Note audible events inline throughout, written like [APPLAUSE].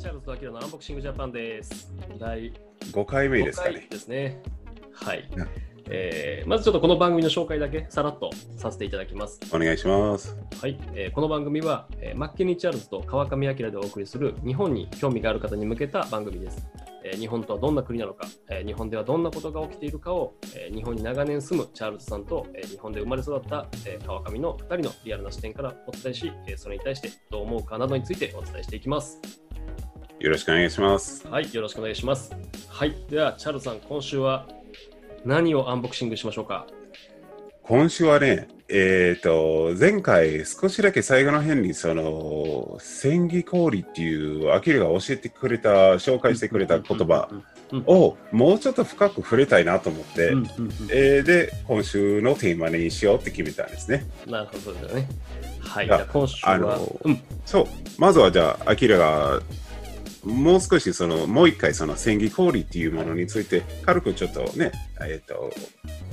チャールズとアキラのアンボクシングジャパンです。第5回目5回ですかね。ですね。はいうん。えーまずちょっとこの番組の紹介だけさらっとさせていただきます。お願いします。はい、えーこの番組は、えーマッケニー・チャールズと川上彰でお送りする日本に興味がある方に向けた番組です。えー日本とはどんな国なのか、えー日本ではどんなことが起きているかを、えー日本に長年住むチャールズさんと、えー日本で生まれ育った、えー川上の2人のリアルな視点からお伝えし、えーそれに対してどう思うかなどについてお伝えしていきます。よろしくお願いします。はい、よろしくお願いします。はい、では、チャールズさん、今週は何をアンボクシングしましょうか？今週はね、えっ、と、前回少しだけ最後の辺に、その、千里氷っていう、アキラが教えてくれた、紹介してくれた言葉をもうちょっと深く触れたいなと思って、えーで、今週のテーマにしようって決めたんですね。なるほどね。はい、じゃあ今週は、あのうん、そう、まずはじゃあ、アキラが、もう少しその、もう一回その千里氷っていうものについて、軽くちょっとね、えっ、と、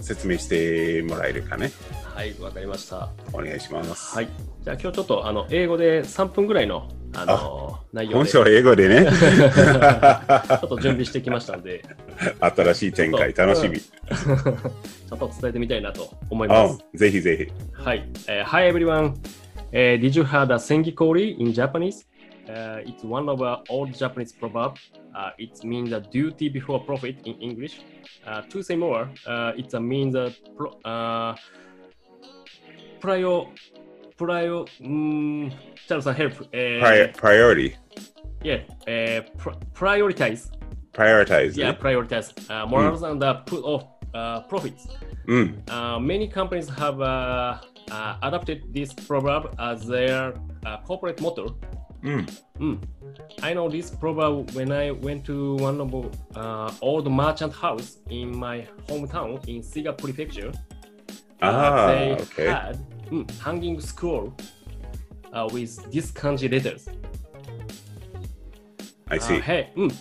説明してもらえるかね。はい、わかりました。お願いします。はい、じゃあ今日ちょっとあの英語で3分ぐらいのあの内容でちょ今週は英語でね、[LAUGHS] っと準備してきましたので、新しい展開、楽しみ。ちょっと伝えてみたいなと思いまあす。ぜひぜはい、えー Hi everyone、えー Did you hear the Sengikori in Japanese? uh, it's one of our old Japanese proverb. Uh, it means a duty before profit in English. Uh, to say more, uh, it means a pro, uh, prior, prior, um, Charles, help. Uh, prior, priority. Yeah, pr prioritize. Prioritize. Yeah, right? prioritize. More mm. and put off profits. Mm. many companies have adopted this proverb as their corporate motto Mm. Mm. I know this proverb when I went to one of uh, old merchant house in my hometown in Siga Prefecture. Ah, they okay. had mm, hanging scroll uh, with these kanji letters. I see. Uh, hey, mm,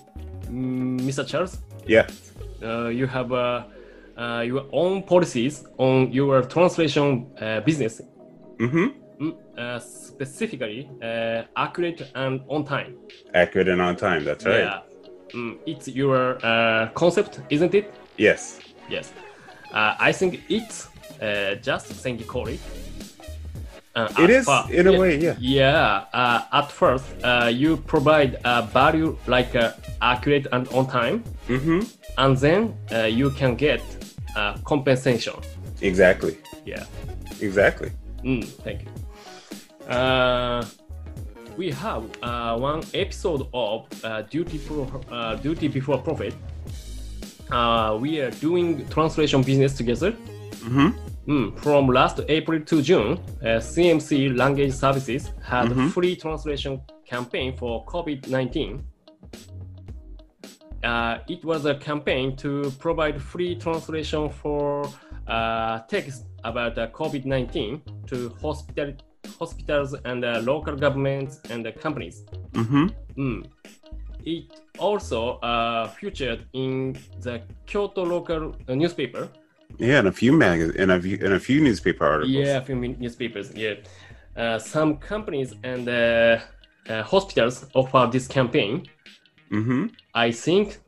Mr. Charles. Yeah. Uh, you have uh, uh, your own policies on your translation business. Mm-hmm. Mm, uh, specifically uh, accurate and on time. Accurate and on time. That's right. Yeah. Mm, it's your uh, concept, isn't it? Yes. Yes. Uh, I think it's uh, just thank you, Uh, it is far, in a way, yeah. Yeah. at first, you provide a value like accurate and on time, mm-hmm. and then you can get compensation. Exactly. Yeah. Exactly. Mm, thank you. Uh, we have uh, one episode of uh, Duty, uh, Duty Before Profit. Uh, we are doing translation business together. Mm-hmm. Mm, from last April to June, uh, CMC Language Services had mm-hmm. free translation campaign for COVID-19. it was a campaign to provide free translation for text about COVID-19 to hospitality hospitals and uh, local governments and uh, companies. Mm-hmm. Mm. It also uh, featured in the Kyoto local uh, newspaper. Yeah, in a few magazines in a few, in a few newspaper articles. Yeah, a few newspapers. Yeah, uh, some companies and uh, hospitals offer this campaign. Mm-hmm. I think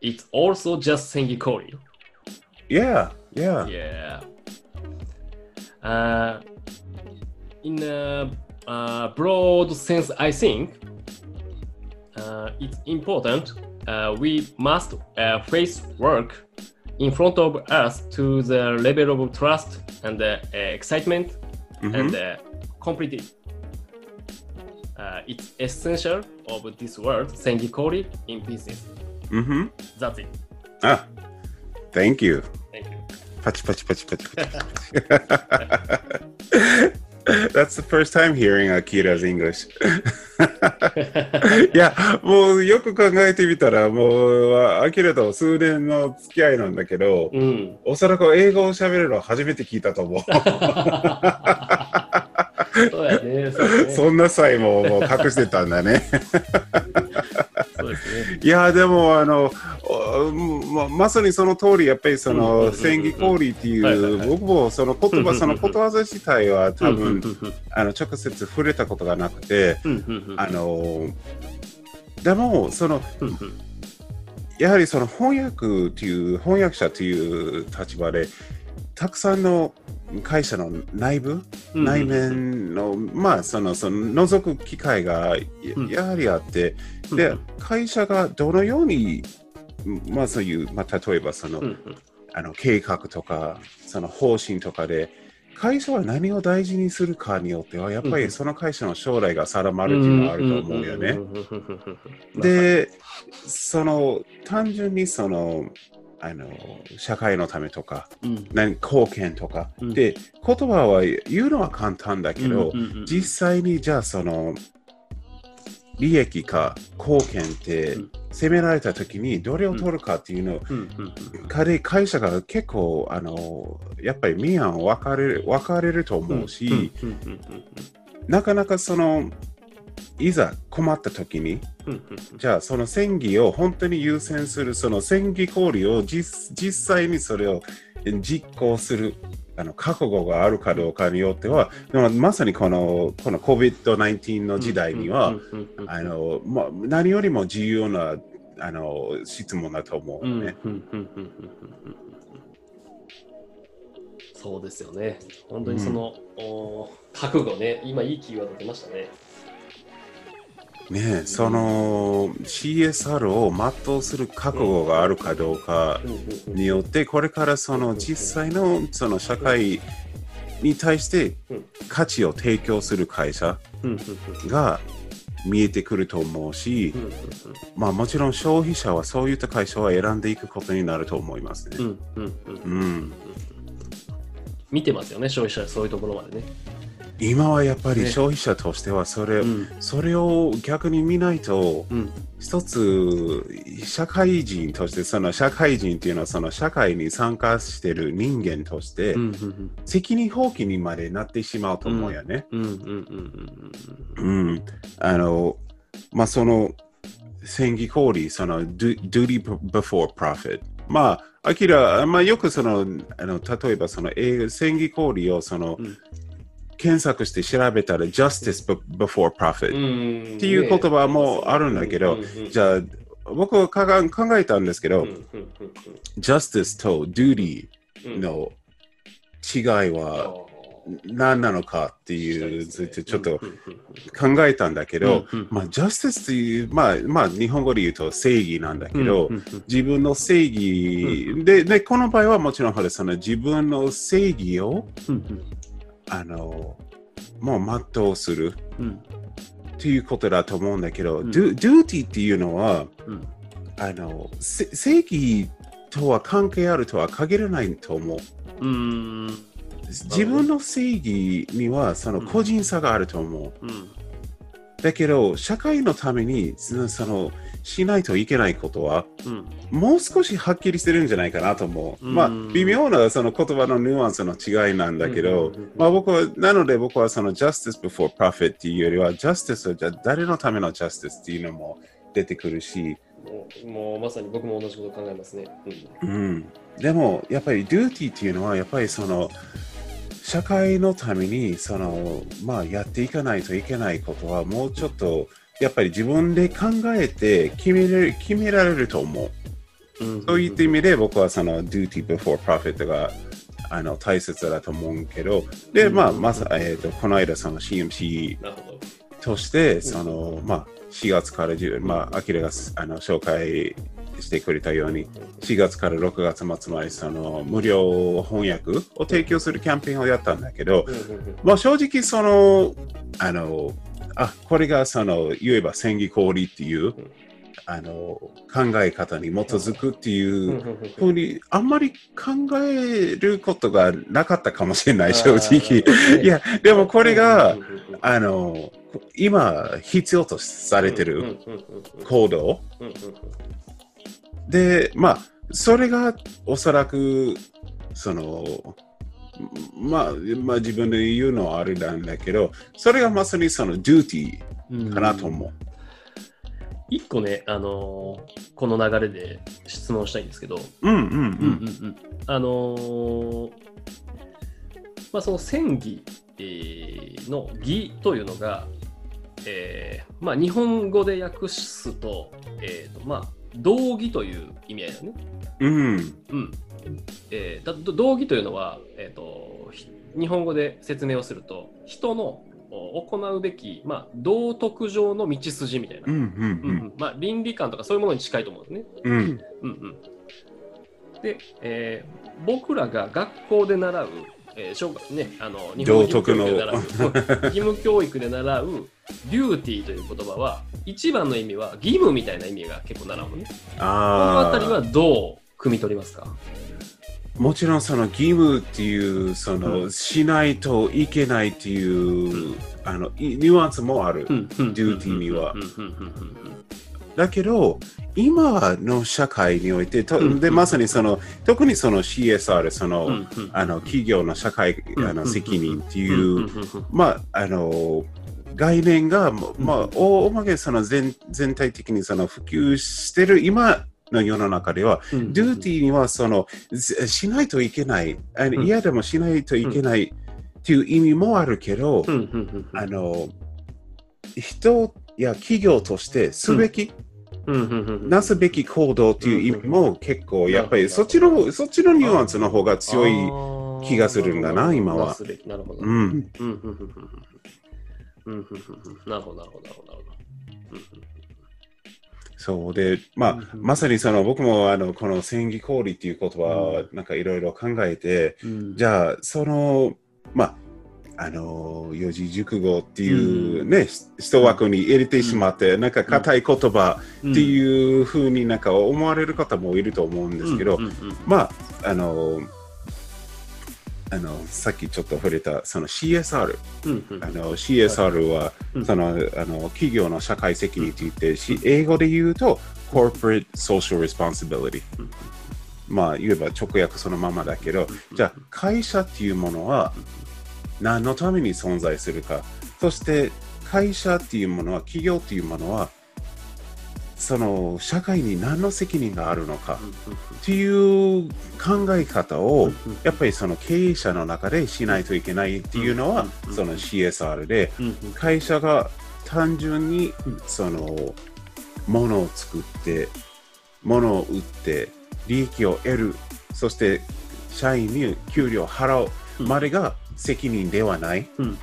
it's also just Sengikori. Yeah, yeah, yeah Uh, in a uh, broad sense, I think uh, it's important. Uh, we must uh, face work in front of us to the level of trust and uh, uh, excitement うんふん and uh, completely. Uh, it's essential of this word, Sengikori, in business. うんふん。 That's it. あ、Thank you. Thank you. パチパチパチパチパチパ[LAUGHS] チ。 That's the first time hearing Akira's English. いや、もうよく考えてみたら、もう、アキラと数年の付き合いなんだけど、うん。おそらく英語を喋るのは初めて聞いたと思う。[LAUGHS] そうやね。ね。[LAUGHS] そんな際ももう隠してたんだね。いや、でも、あの、おままさにその通り、やっぱりその、うん千里氷っていうはい、僕もその言葉、そのことわざ自体は多分、あの、直接触れたことがなくて、あの、でも、その、やはりその翻訳という、翻訳者という立場で、たくさんの会社の内部、うん内面の、まあ、その、その、覗く機会がやはりあって、うん。で、会社がどのように、まあ、そういう、まあ、例えば、その、あの計画とか、その方針とかで、会社は何を大事にするかによっては、やっぱうん。りその会社の将来が定まるっていうのはあると思うよね。で、その単純にそのあの社会のためとか、うん。何貢献とか、うん。で、言葉は言うのは簡単だけど、うんうんうん実際にじゃあその利益か貢献ってうん。責められたときにどれを取るかっていうのを、うん。うん会社が結構あのやっぱり明暗分かれる分かれると思うし、なかなかそのいざ困った時にうんうんうんじゃあその戦技を本当に優先するその戦技行為を実実際にそれを実行するあの覚悟があるかどうかによってはでもまさにこのこの COVID-19 の時代には、何よりも重要なあの質問だと思うね。うんうんうんうんうんうんそうですよね。本当にその、お覚悟ね、今いいキーワード出ましたね。ねえその CSR を全うする覚悟があるかどうかによってこれからその実際のその社会に対してうん価値を提供する会社が見えてくると思うしう、んまあもちろん消費者はそういった会社を選んでいくことになると思いますね。うん、見てますよね、消費者はそういうところまでね。今はやっぱりね。消費者としてはそれ,、うん。それを逆に見ないとうん。一つ社会人としてその社会人っていうのはその社会に参加している人間として責任放棄にまでなってしまうと思うよね。うんあのまあその戦技行為その du- duty before profit まあアキラ、まあ、よくそのあの例えばその英語戦技行為をその、うん検索して調べたら justice be- before う profit、っていう言葉もあるんだけどじゃあ僕は考えたんですけど、justice と duty うん。の違いは何なのかっていうちょっと考えたんだけど、うん。うん。まあ、justice という、まあ、まあ、日本語で言うと正義なんだけど、自分の正義、でで、この場合はもちろんその自分の正義を、うんあの、もう全うする。うん。ということだと思うんだけど、うん。du- duty っていうのは、うん。あの、せ正義とは関係あるとは限らないと思う。うん。自分の正義にはその個人差があると思う。うんだけど、社会のためにそそのしないといけないことは、うんもう少しはっきりしてるんじゃないかなと思う。うんまあ、微妙なその言葉のニュアンスの違いなんだけど、うんうんうんまあ僕は、なので僕はその justice before profit っていうよりは、justice はじゃあ誰のための justice っていうのも出てくるし、もうまさに僕も同じこと考えますね。うん。でも、やっぱり duty っていうのは、やっぱりその、社会のためにその、まあ、やっていかないといけないことは、もうちょっと、やっぱり自分で考えて決めれる決められると思う。うんそういった意味で僕はその duty before profit があの大切だと思うけど、で、まあ、まさ、えっ、と、この間その CMC。として、その、まあ、4月から10、まあ、アキラがあの紹介してくれたように、4月から6月末までその無料翻訳を提供するキャンペーンをやったんだけど、まあ、正直その、あの、あ、これがその、言えば戦技氷っていう、ん。あの、考え方に基づくっていう、ふうにあんまり考えることがなかったかもしれない、正直。いや、でもこれがあの、今必要とされてる行動で、まあ、それがおそらく、その、まあ、まあ自分で言うのはあれなんだけど、それがまさにそのデューティーかなと思う。一個ね、あのーこの流れで質問したいんですけど、うんうんうん。うんあのーまあ、その戦技、えーの義というのが、えーまあ、日本語で訳すと、えーとまあ、道義という意味合いだね。うん。うんえーだど道義というのは、えーと、ひ日本語で説明をすると、人のお行うべき、まあ、道徳上の道筋みたいな、うん。ううんん。うんまあ、倫理観とかそういうものに近いと思うんですね。うん。うん。うんうん、で、えー僕らが学校で習う、えー小学ね、あの日本道徳の。義務教育で習う義務教育で習うデューティーという言葉は一番の意味は義務みたいな意味が結構習うのね。このああたりはどう汲み取りますか？あ。もちろんその義務っていう、その、うん。しないといけないっていう、あの、いニュアンスもある。デューティーには。うん。うん。うん。うんだけど、今の社会において、とうん。でまさにその、特にその CSR、その、うん。うん。あの企業の社会あの責任っていう、まあ、あの、概念が、まうん。あ、大まけその全全体的にその普及してる今の世の中では、うん。デューティーにはそのししないといけない、嫌でもしないといけないっていう意味もあるけど、あの人や企業としてすべき、なすべき行動という意味も結構やっぱりそっちのそっちのニュアンスの方が強い気がするんだな、今は。なるほど。なるほど、なるほど、なるほど。そうで、まあ、まさにその僕もあのこの戦議氷っていう言葉はなんかいろいろ考えて、じゃあその、まあ、あの四字熟語っていうね、一枠に入れてしまって、なんか硬い言葉っていうふうになんか思われる方もいると思うんですけど、うん。うん。うん。まあ、あの、あのさっきちょっと触れたその CSR、うん。うん。あの CSR は、うん。そのあの企業の社会責任といって、し英語で言うと Corporate Social Responsibility、うん。まあ言えば直訳そのままだけど、じゃあ会社っていうものは何のために存在するか。そして会社っていうものは企業っていうものはその社会に何の責任があるのか。っていう考え方をやっぱりその経営者の中でしないといけないっていうのはうんその CSR で会社が単純にうんその物を作って物を売って利益を得る。そして社員に給料を払うまでが責任ではない。っうんうんうん。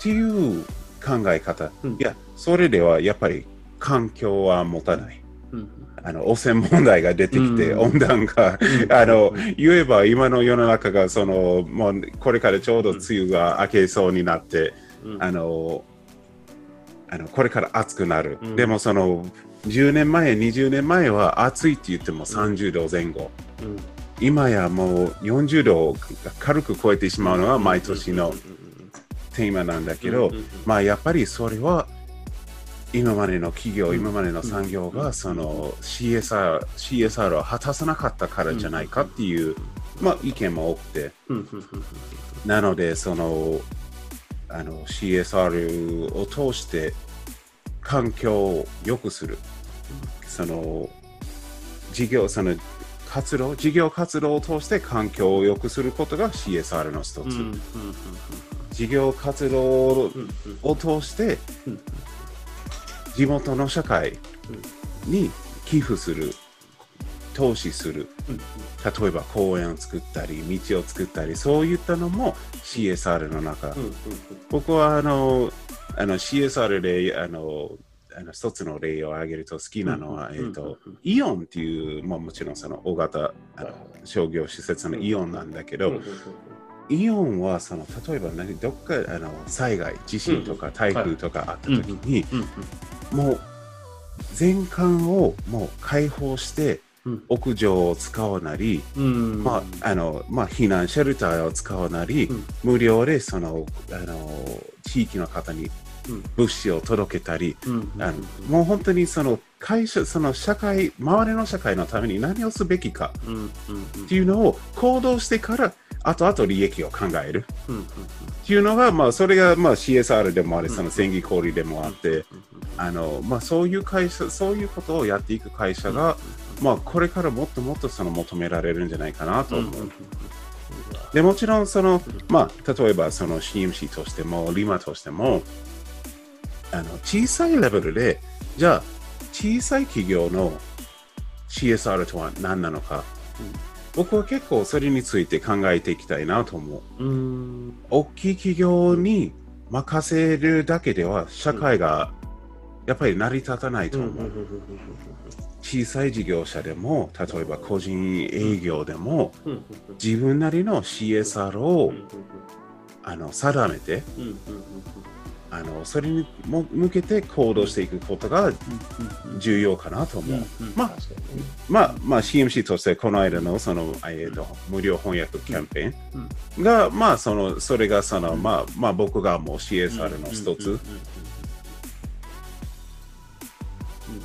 ていう考え方、うん。いやそれではやっぱり環境は持たない。うんあの汚染問題が出てきて、うん。温暖化。うん。あのうん。言えば今の世の中がそのもうこれからちょうど梅雨が明けそうになって、うん。あのあのこれから暑くなる、うん。でもその10年前20年前は暑いって言っても30度前後、うん今やもう40度を軽く超えてしまうのは毎年のテーマなんだけど、まあやっぱりそれは今までの企業、うん。今までの産業うんがその CSR, CSR を果たさなかったからじゃないかっていう、まあ、意見も多くて、なのでそのあの CSR を通して環境を良くする、その事業、その活動、事業活動を通して環境を良くすることが CSR の一つ。うんうんうん事業活動を通してうん地元の社会に寄付する投資する。うん例えば公園を作ったり道を作ったりそういったのも CSR の中、僕はあのあの CSR であのあの一つの例を挙げると好きなのは、うんえーとうんイオンっていう、まあ、もちろんその大型あの商業施設のイオンなんだけど、イオンはその例えば何どっかあの災害地震とか台風とかあった時に、もう全館をもう開放してうん。屋上を使うなり、うん。まああのまあ、避難シェルターを使うなり、うん。無料でそのあの地域の方にうん物資を届けたり、うん。あのもう本当にその会社その社会周りの社会のために何をすべきかっていうのを行動してから後々利益を考える。っていうのが、まあ、それがまあ CSR でもあり、うん。その戦技氷でもあって、あのまあ、そういう会社、そういうことをやっていく会社が、まあ、これからもっともっとその求められるんじゃないかなと思う。でもちろん。その、まあ、例えばその CMC としても、リマとしても、あの小さいレベルで、じゃあ、小さい企業の CSR とは何なのか、僕は結構それについて考えていきたいなと思う。うん。大きい企業に任せるだけでは社会がやっぱり成り立たないと思う。小さい事業者でも、例えば個人営業でも、自分なりの CSR をあの定めて、あのそれにも向けて行動していくことが重要かなと思う。まあまあ、まあ、CMC としてこの間のその、えーと無料翻訳キャンペーンが、まあ、そのそれがその、まあまあ、僕がもう CSR の一つ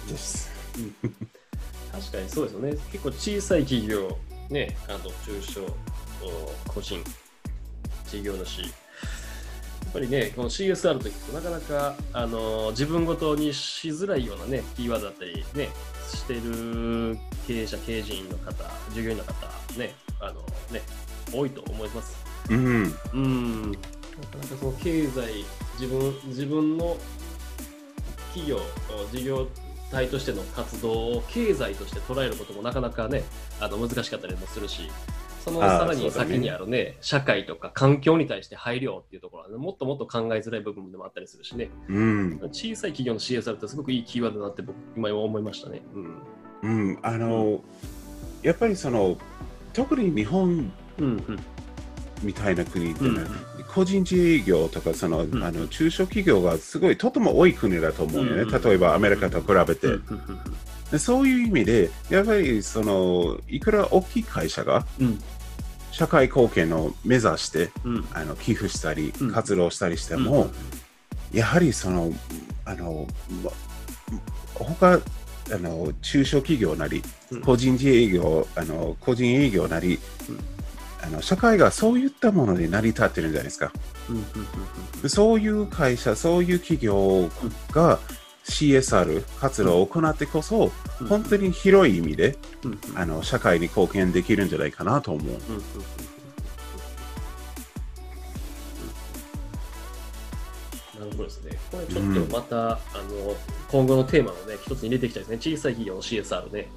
です。確かにそうですよね。結構小さい企業、ね、あと中小、お個人、事業主。やっぱりね、この CSR と聞くとなかなか、あの自分ごとにしづらいようなね、キーワードだったり、ね、してる経営者、経営陣の方、従業員の方、ね、あのね、多いと思います。うん、うん、なかなかその経済、自分自分の企業、事業体としての活動を経済として捉えることもなかなかね、あの難しかったりもするし、そのさらに先にあるね、社会とか環境に対して配慮っていうところは、ね、もっともっと考えづらい部分でもあったりするしね、うん、小さい企業の CSR ってすごくいいキーワードだなって僕、今思いましたね。うん。うん、あの、やっぱりその、特に日本うんうん。みたいな国ってね、うん個人自営業とかその、ん。あの中小企業がすごいとても多い国だと思うよね、うん。例えばアメリカと比べて、うん。でそういう意味でやっぱりそのいくら大きい会社がうん社会貢献を目指してうん。あの寄付したりうん。活動したりしてうん。も、やはりそのあのま他あの中小企業なりうん。個人自営業あの個人営業なり、うん。あの社会がそういったもので成り立ってるんじゃないですか。そういう会社、そういう企業が CSR 活動を行ってこそ、うん。本当に広い意味でうん。うんあの社会に貢献できるんじゃないかなと思う。うん。うん。うん。うん。なるほどですね。これちょっとまた、あの今後のテーマのね、一つに入れていきたいですね。小さい企業の CSR ね。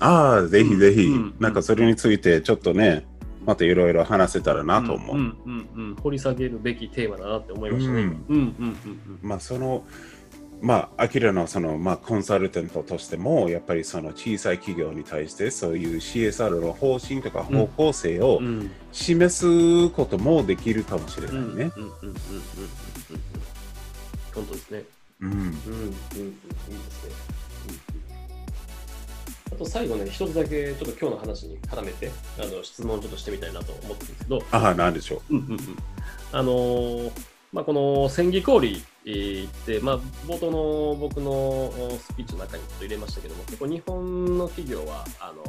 ああ、ぜひぜひ、うん。なんかそれについてちょっとね、またいろいろ話せたらなと思う。ん。うん。うん。うん。掘り下げるべきテーマだなって思いましたね。ううん。ん。うん。うん。まあそのまあ、アキラのその、まあ、コンサルタントとしても、やっぱりその小さい企業に対して、そういう CSR の方針とか方向性を示すこともできるかもしれないね。うん。うん。うん。うん。うん。うんうん本当ですね。うん。うん。うん。うん。いいですね。うん。あと最後ね、一つだけちょっと今日の話に絡めてあの質問をちょっとしてみたいなと思ってるんですけど、ああ、なんでしょう？んうんうん。あのーまあ、この千里氷って、まあ、冒頭の僕のスピーチの中にちょっと入れましたけども、結構日本の企業は、あの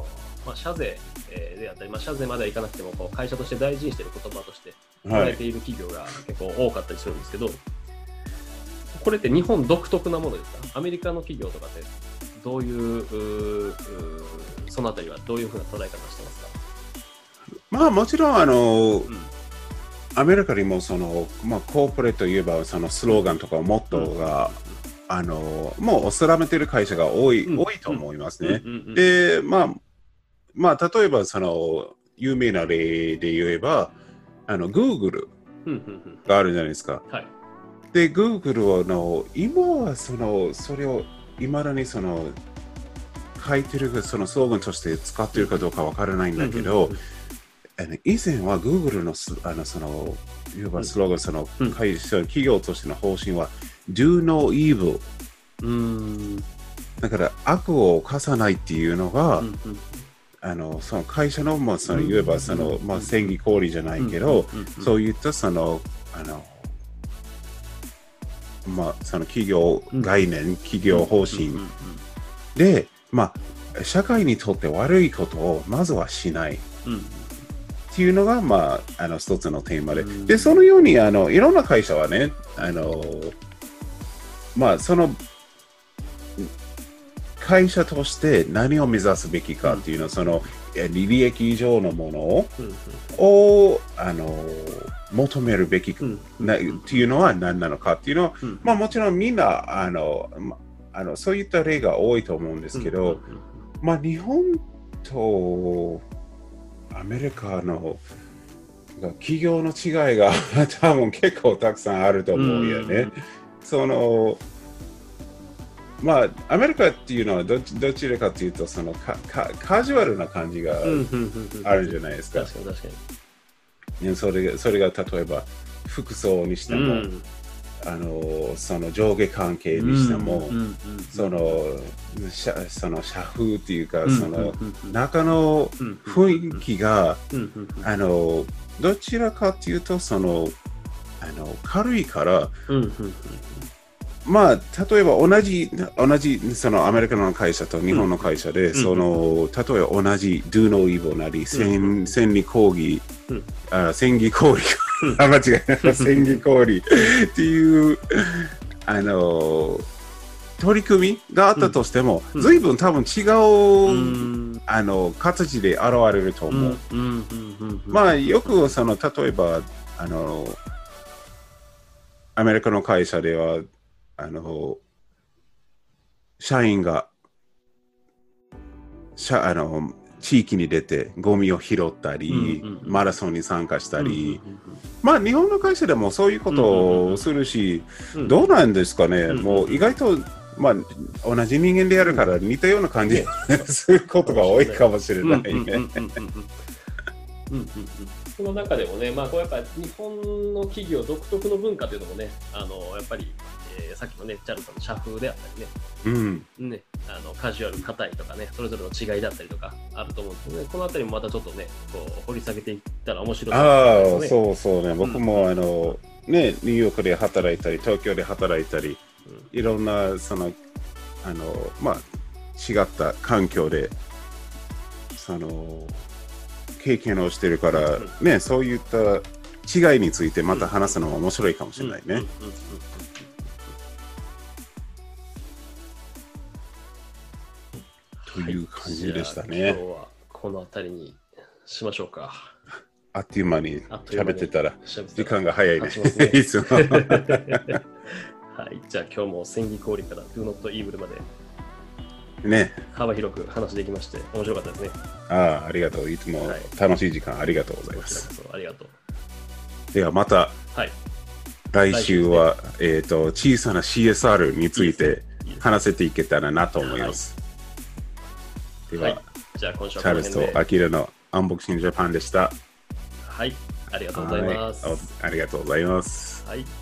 まあ、社税えーであったり、まあ、社税まではいかなくてもこう会社として大事にしている言葉としてう。はい。捉えている企業が結構多かったりするんですけど、これって日本独特なものですか？アメリカの企業とかってどういうそのあたりはどういうふうな捉え方してますか、まあ、もちろん、あの、うんアメリカにもその、まあ、コーポレートといえば、そのスローガンとかモットーが、あの、もう定めてる会社が多い、うん。多いと思いますね。うんうんうんで、まあ、まあ、例えば、その、有名な例で言えば、あの、うんがあるじゃないですか。はい。で、Google の、今はその、それを、いまだにその、書いてる、そのスローガンとして使ってるかどうかわからないんだけど、以前は Google のスあのその、いわばスローガン、そのうん。会社、企業としての方針は、Do no evil。うーん。だから悪を犯さないっていうのが、うんうん。あのその会社の、まあ、そのうんいわばその、まあ、戦技氷じゃないけど、そういったその、あの、まあ、その企業概念、企業方針で、まあ、社会にとって悪いことをまずはしない。うんっていうのが、まあ、あの一つのテーマで、うん。でそのようにあのいろんな会社はね、あのまあ、その会社として何を目指すべきかっていうのを、そのえ利益以上のものをうんをあの求めるべきなっていうのは何なのかっていうのは、うん。まあ、もちろんみんなあの、まあのそういった例が多いと思うんですけど、まあ、日本とアメリカのが企業の違いが [LAUGHS] 多分結構たくさんあると思うよね。うんそのまあ、アメリカっていうのはどちどちらかというとそのカカカジュアルな感じがあるじゃないですか。確かに確かに。ねそれがそれが例えば服装にしても、うんあのその上下関係にしても、うんうんうんその社その社風っていうか、うんそのうんうん。中のうん雰囲気が、うんうんうん。あのどちらかというとそのあの軽いからうんうんうん。まあ例えば同じ同じそのアメリカの会社と日本の会社で、んその例えば同じ Do No Evil なり、千千里講義、うん。あ千里講義 [LAUGHS] あ間違えた [LAUGHS] 千里講義っていうあの取り組みがあったとしても、うん。随分多分違う、うん。あの形で現れると思う。まあよくその例えばあのアメリカの会社ではあの社員が社あの地域に出てゴミを拾ったり、うんうんうん。マラソンに参加したり、うんうんまあ日本の会社でもそういうことをするし、うん。どうなんですかね、うんもう意外と、まあ、同じ人間でやるから似たような感じすることが多いかもしれないね。その中でもね、まあ、こうやっぱ日本の企業独特の文化というのもね、あのやっぱり、えーさっきのね、チャールズさんの社風であったりね、うん。ねあのカジュアル、硬いとかね、それぞれの違いだったりとかあると思うんですけどね、このあたりもまたちょっとね、こう掘り下げていったら面白いああ、ですね。そうそうね。僕も、あの、ね、ニューヨークで働いたり、東京で働いたり、いろんな、その、あの、まあ、違った環境で、その、経験をしてるから、ね、そういった違いについてまた話すのも面白いかもしれないね。という感じでしたじゃあね。今日はこの辺りにしましょうか。[LAUGHS] あっという間に喋ってたら、時間が早いね。経ちま [LAUGHS] すねいつも。[LAUGHS] はい、じゃあ今日も千里氷から Do Not Evil までね。幅広く話できまして面白かったですね。ああ、ありがとう。いつもはい楽しい時間ありがとうございます。ありがとう。ではまたはい。来週は、えー、と小さな CSR について話せていけたらなと思います。では、はい。じゃあ今週チャールズ。とアキラのアンボクシングジャパンでした。はい。ありがとうございます。はいおありがとうございます。はい